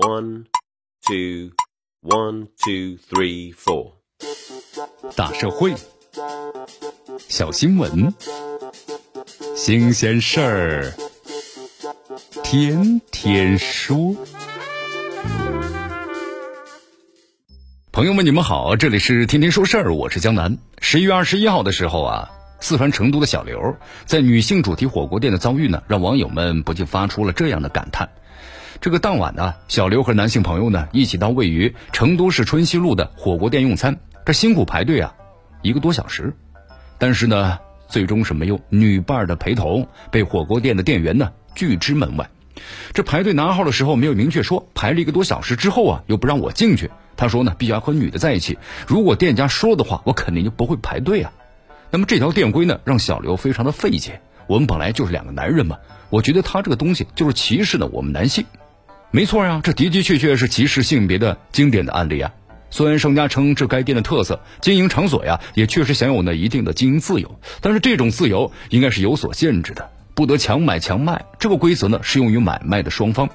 One, two, one, two, three, four。大社会，小新闻，新鲜事儿，天天说。朋友们，你们好，这里是天天说事儿，我是江南。十一月二十一号的时候啊，四川成都的小刘在女性主题火锅店的遭遇呢，让网友们不禁发出了这样的感叹。这个当晚呢，小刘和男性朋友呢一起到位于成都市春熙路的火锅店用餐，这辛苦排队啊，一个多小时，但是呢，最终是没有女伴的陪同，被火锅店的店员呢拒之门外。这排队拿号的时候没有明确说，排了一个多小时之后啊，又不让我进去。他说呢，必须要和女的在一起。如果店家说的话，我肯定就不会排队啊。那么这条店规呢，让小刘非常的费解。我们本来就是两个男人嘛，我觉得他这个东西就是歧视呢我们男性。没错呀，这的的确确是歧视性别的经典的案例啊。虽然商家称这该店的特色，经营场所呀也确实享有呢一定的经营自由，但是这种自由应该是有所限制的。不得强买强卖，这个规则呢适用于买卖的双方。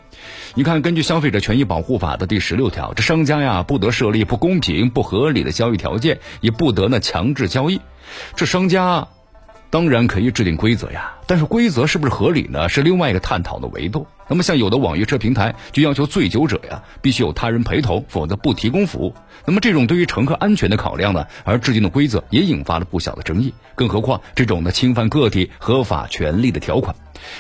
你看，根据《消费者权益保护法》的第十六条，这商家呀不得设立不公平、不合理的交易条件，也不得呢强制交易。这商家当然可以制定规则呀，但是规则是不是合理呢？是另外一个探讨的维度。那么像有的网约车平台就要求醉酒者呀必须有他人陪同，否则不提供服务。那么这种对于乘客安全的考量呢，而制定的规则也引发了不小的争议。更何况这种呢侵犯个体合法权利的条款，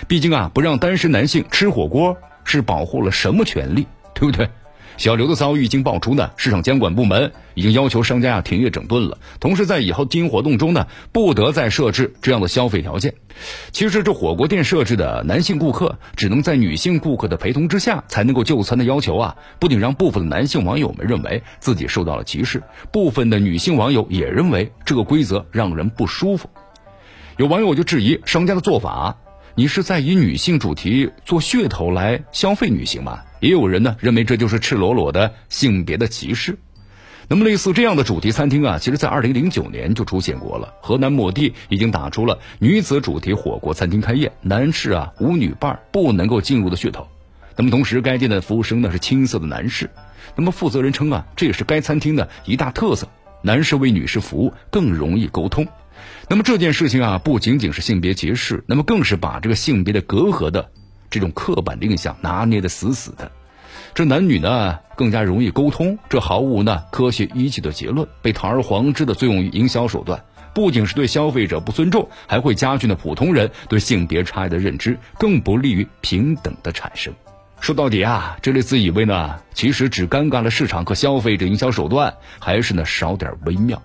毕竟啊不让单身男性吃火锅是保护了什么权利，对不对？小刘的遭遇已经爆出呢，市场监管部门已经要求商家啊停业整顿了。同时，在以后经营活动中呢，不得再设置这样的消费条件。其实，这火锅店设置的男性顾客只能在女性顾客的陪同之下才能够就餐的要求啊，不仅让部分的男性网友们认为自己受到了歧视，部分的女性网友也认为这个规则让人不舒服。有网友就质疑商家的做法。你是在以女性主题做噱头来消费女性吗？也有人呢认为这就是赤裸裸的性别的歧视。那么类似这样的主题餐厅啊，其实在二零零九年就出现过了。河南某地已经打出了女子主题火锅餐厅开业，男士啊无女伴不能够进入的噱头。那么同时，该店的服务生呢是青涩的男士。那么负责人称啊，这也是该餐厅的一大特色，男士为女士服务更容易沟通。那么这件事情啊，不仅仅是性别歧视，那么更是把这个性别的隔阂的这种刻板印象拿捏的死死的。这男女呢更加容易沟通，这毫无呢科学依据的结论，被堂而皇之的作用于营销手段，不仅是对消费者不尊重，还会加剧呢普通人对性别差异的认知，更不利于平等的产生。说到底啊，这类自以为呢，其实只尴尬了市场和消费者营销手段，还是呢少点微妙。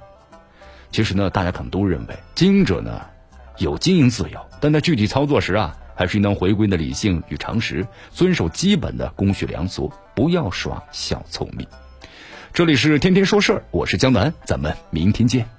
其实呢，大家可能都认为经营者呢有经营自由，但在具体操作时啊，还是应当回归的理性与常识，遵守基本的公序良俗，不要耍小聪明。这里是天天说事儿，我是江南，咱们明天见。